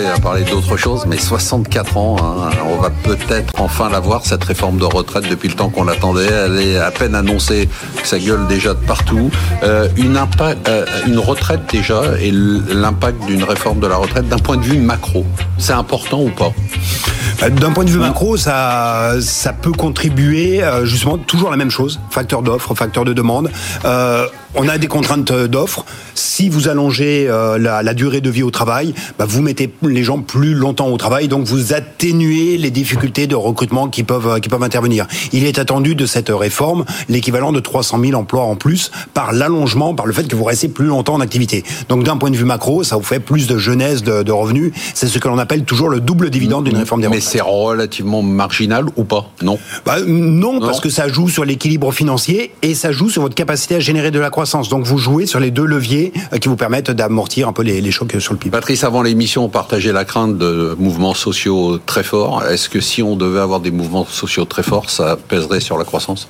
à parler d'autre chose, mais 64 ans, hein, on va peut-être enfin la voir, cette réforme de retraite, depuis le temps qu'on l'attendait. Elle est à peine annoncée, ça gueule déjà de partout. Euh, une, euh, une retraite déjà, et l'impact d'une réforme de la retraite d'un point de vue macro, c'est important ou pas? Euh, d'un point de vue macro, ça, ça peut contribuer justement toujours la même chose, facteur d'offre, facteur de demande. On a des contraintes d'offres. Si vous allongez euh, la, durée de vie au travail, bah, vous mettez les gens plus longtemps au travail, donc vous atténuez les difficultés de recrutement qui peuvent qui peuvent intervenir. Il est attendu de cette réforme l'équivalent de 300 000 emplois en plus par l'allongement, par le fait que vous restez plus longtemps en activité. Donc d'un point de vue macro, ça vous fait plus de jeunesse de, revenus. C'est ce que l'on appelle toujours le double dividende d'une réforme des retraites. Mais c'est relativement marginal ou pas? Non? Bah, non, parce que ça joue sur l'équilibre financier et ça joue sur votre capacité à générer de la croissance donc vous jouez sur les deux leviers euh, qui vous permettent d'amortir un peu les, chocs sur le PIB. Patrice, avant l'émission, on partageait la crainte de mouvements sociaux très forts. Est-ce que si on devait avoir des mouvements sociaux très forts, ça pèserait sur la croissance?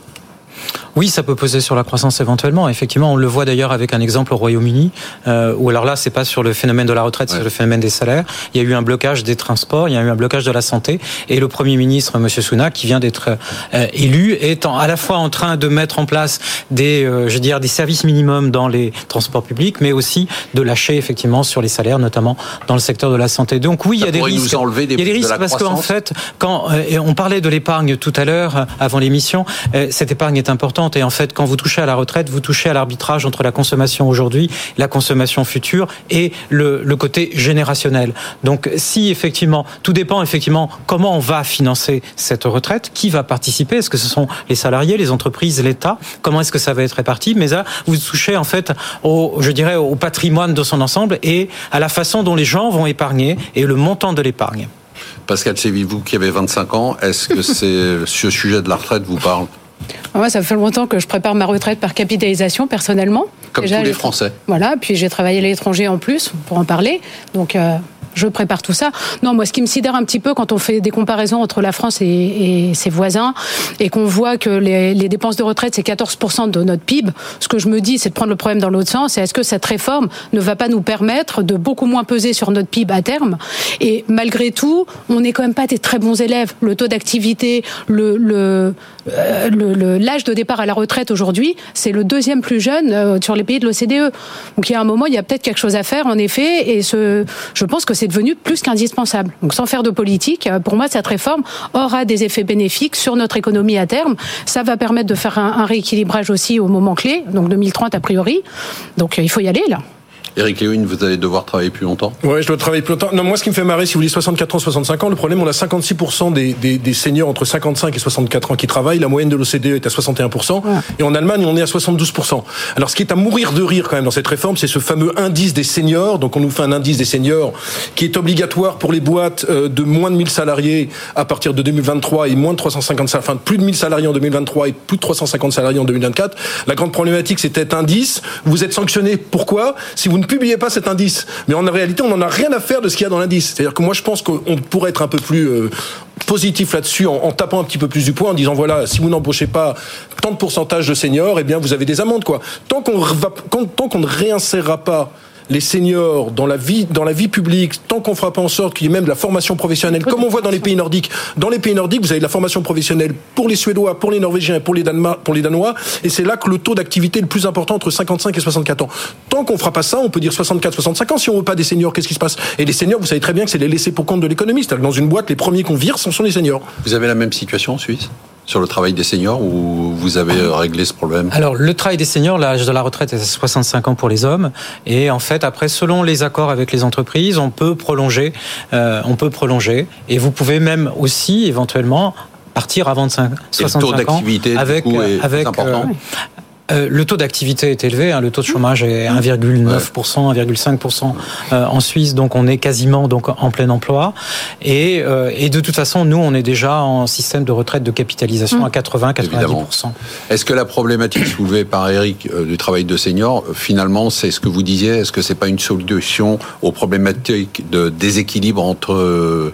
Oui, ça peut peser sur la croissance éventuellement. Effectivement, on le voit d'ailleurs avec un exemple au Royaume-Uni, euh, où alors là, c'est pas sur le phénomène de la retraite, c'est sur le phénomène des salaires. Il y a eu un blocage des transports, il y a eu un blocage de la santé, et le Premier ministre, Monsieur Sunak, qui vient d'être euh, élu, est à la fois en train de mettre en place des, euh, je veux dire, des services minimums dans les transports publics, mais aussi de lâcher effectivement sur les salaires, notamment dans le secteur de la santé. Donc oui, il y a des risques. Des il y a des risques parce qu'en fait, quand euh, on parlait de l'épargne tout à l'heure avant l'émission, cette épargne est importante et en fait, quand vous touchez à la retraite, vous touchez à l'arbitrage entre la consommation aujourd'hui, la consommation future et le, le côté générationnel. Donc, si effectivement, tout dépend effectivement comment on va financer cette retraite, qui va participer, est-ce que ce sont les salariés, les entreprises, l'État, comment est-ce que ça va être réparti Mais là, vous touchez en fait au, je dirais, au patrimoine de son ensemble et à la façon dont les gens vont épargner et le montant de l'épargne. Pascal Séville, vous qui avez 25 ans, est-ce que c'est ce sujet de la retraite vous parle moi, ça fait longtemps que je prépare ma retraite par capitalisation personnellement. Comme tous les Français. Voilà, puis j'ai travaillé à l'étranger en plus pour en parler. Donc, euh, je prépare tout ça. Non, moi, ce qui me sidère un petit peu quand on fait des comparaisons entre la France et, ses voisins et qu'on voit que les, dépenses de retraite, c'est 14% de notre PIB, ce que je me dis, c'est de prendre le problème dans l'autre sens. Est-ce que cette réforme ne va pas nous permettre de beaucoup moins peser sur notre PIB à terme? Et malgré tout, on n'est quand même pas des très bons élèves. Le taux d'activité, euh, l'âge de départ à la retraite aujourd'hui, c'est le deuxième plus jeune euh, sur les pays de l'OCDE. Donc il y a un moment, il y a peut-être quelque chose à faire, en effet, et je pense que devenu plus qu'indispensable. Donc sans faire de politique, euh, pour moi, cette réforme aura des effets bénéfiques sur notre économie à terme. Ça va permettre de faire un, un rééquilibrage aussi au moment clé, donc 2030 a priori. Donc euh, il faut y aller là. Eric Lewin, vous allez devoir travailler plus longtemps Ouais, je dois travailler plus longtemps. Non, moi, ce qui me fait marrer, si vous dites 64 ans, 65 ans, le problème, on a 56% des, des, des, seniors entre 55 et 64 ans qui travaillent. La moyenne de l'OCDE est à 61%. Et en Allemagne, on est à 72%. Alors, ce qui est à mourir de rire quand même dans cette réforme, c'est ce fameux indice des seniors. Donc, on nous fait un indice des seniors qui est obligatoire pour les boîtes euh, de moins de 1000 salariés à partir de 2023 et moins de 350 salariés, enfin, plus de 1000 salariés en 2023 et plus de 350 salariés en 2024. La grande problématique, c'est cet indice. Vous êtes sanctionné. Pourquoi? Si vous ne publiez pas cet indice. Mais en réalité, on n'en a rien à faire de ce qu'il y a dans l'indice. C'est-à-dire que moi, je pense qu'on pourrait être un peu plus euh, positif là-dessus en, tapant un petit peu plus du poing, en disant voilà, si vous n'embauchez pas tant de pourcentage de seniors, eh bien, vous avez des amendes, quoi. Tant qu'on tant qu'on ne réinsérera pas les seniors dans la vie, publique, tant qu'on fera pas en sorte qu'il y ait même de la formation professionnelle, comme on voit dans les pays nordiques. Dans les pays nordiques, vous avez de la formation professionnelle pour les Suédois, pour les Norvégiens pour les, pour les Danois, et c'est là que le taux d'activité est le plus important entre 55 et 64 ans. Tant qu'on fera pas ça, on peut dire 64, 65 ans. Si on veut pas des seniors, qu'est-ce qui se passe? Et les seniors, vous savez très bien que c'est les laissés pour compte de l'économie. Dans une boîte, les premiers qu'on vire, ce sont les seniors. Vous avez la même situation en Suisse? Sur le travail des seniors ou vous avez réglé ce problème? Alors le travail des seniors, l'âge de la retraite est à 65 ans pour les hommes. Et en fait après selon les accords avec les entreprises, on peut prolonger, euh, on peut prolonger. Et vous pouvez même aussi éventuellement partir avant de 65 ans avec, euh, avec important? Euh, euh, le taux d'activité est élevé, hein, le taux de chômage est 1,9%, 1,5% euh, en Suisse, donc on est quasiment donc en plein emploi. Et, euh, et, de toute façon, nous, on est déjà en système de retraite de capitalisation à 80-90%. Est-ce que la problématique soulevée par Eric du travail de senior, finalement, c'est ce que vous disiez Est-ce que c'est pas une solution aux problématiques de déséquilibre entre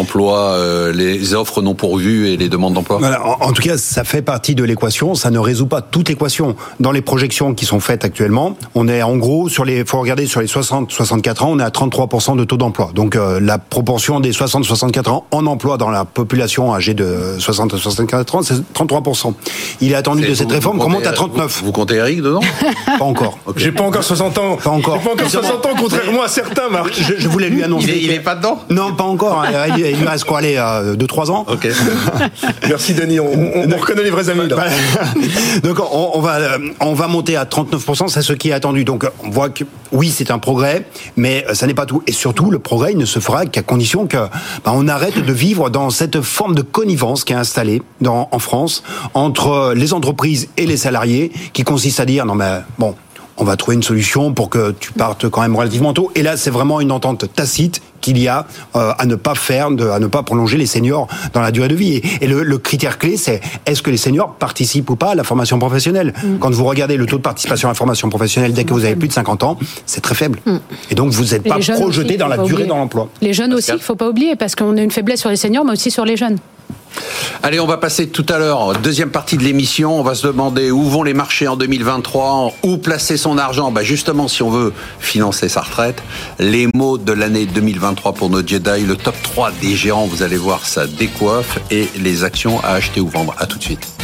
l'emploi, euh, les offres non pourvues et les demandes d'emploi? Voilà, en, en, tout cas, ça fait partie de l'équation. Ça ne résout pas toute l'équation. Dans les projections qui sont faites actuellement, on est en gros sur les. Faut regarder sur les 60-64 ans, on est à 33 de taux d'emploi. Donc euh, la proportion des 60-64 ans en emploi dans la population âgée de 60-64 ans, c'est 33 Il est attendu de cette réforme qu'on monte à 39. Vous, vous comptez Eric dedans? Pas encore. Okay. J'ai pas encore 60 ans. Pas encore. J'ai pas encore 60 ans, contrairement à certains, Marc. Je, je voulais lui annoncer. Il est, il est pas dedans? Non, pas encore. Il, il lui reste quoi aller 2-3 ans. Ok. Merci Denis. On, on, on, reconnaît les vrais amis là. Donc on, on, va on va monter à 39%, c'est ce qui est attendu. Donc on voit que oui, c'est un progrès, mais ça n'est pas tout. Et surtout, le progrès il ne se fera qu'à condition que bah, on arrête de vivre dans cette forme de connivence qui est installée dans, en France entre les entreprises et les salariés, qui consiste à dire non mais bon on va trouver une solution pour que tu partes quand même relativement tôt. Et là, c'est vraiment une entente tacite qu'il y a euh, à ne pas faire, de, à ne pas prolonger les seniors dans la durée de vie. Et, et le, le, critère clé, c'est est-ce que les seniors participent ou pas à la formation professionnelle mm. Quand vous regardez le taux de participation à la formation professionnelle dès que vous avez plus de 50 ans, c'est très faible. Mm. Et donc vous n'êtes pas projeté dans la durée oublier. dans l'emploi. Les jeunes aussi, il ne faut pas oublier, parce qu'on a une faiblesse sur les seniors, mais aussi sur les jeunes. Allez, on va passer tout à l'heure, deuxième partie de l'émission. On va se demander où vont les marchés en 2023, où placer son argent. Bah justement, si on veut financer sa retraite, les mots de l'année 2023 pour nos Jedi, le top 3 des géants, vous allez voir, ça décoiffe et les actions à acheter ou vendre. À tout de suite.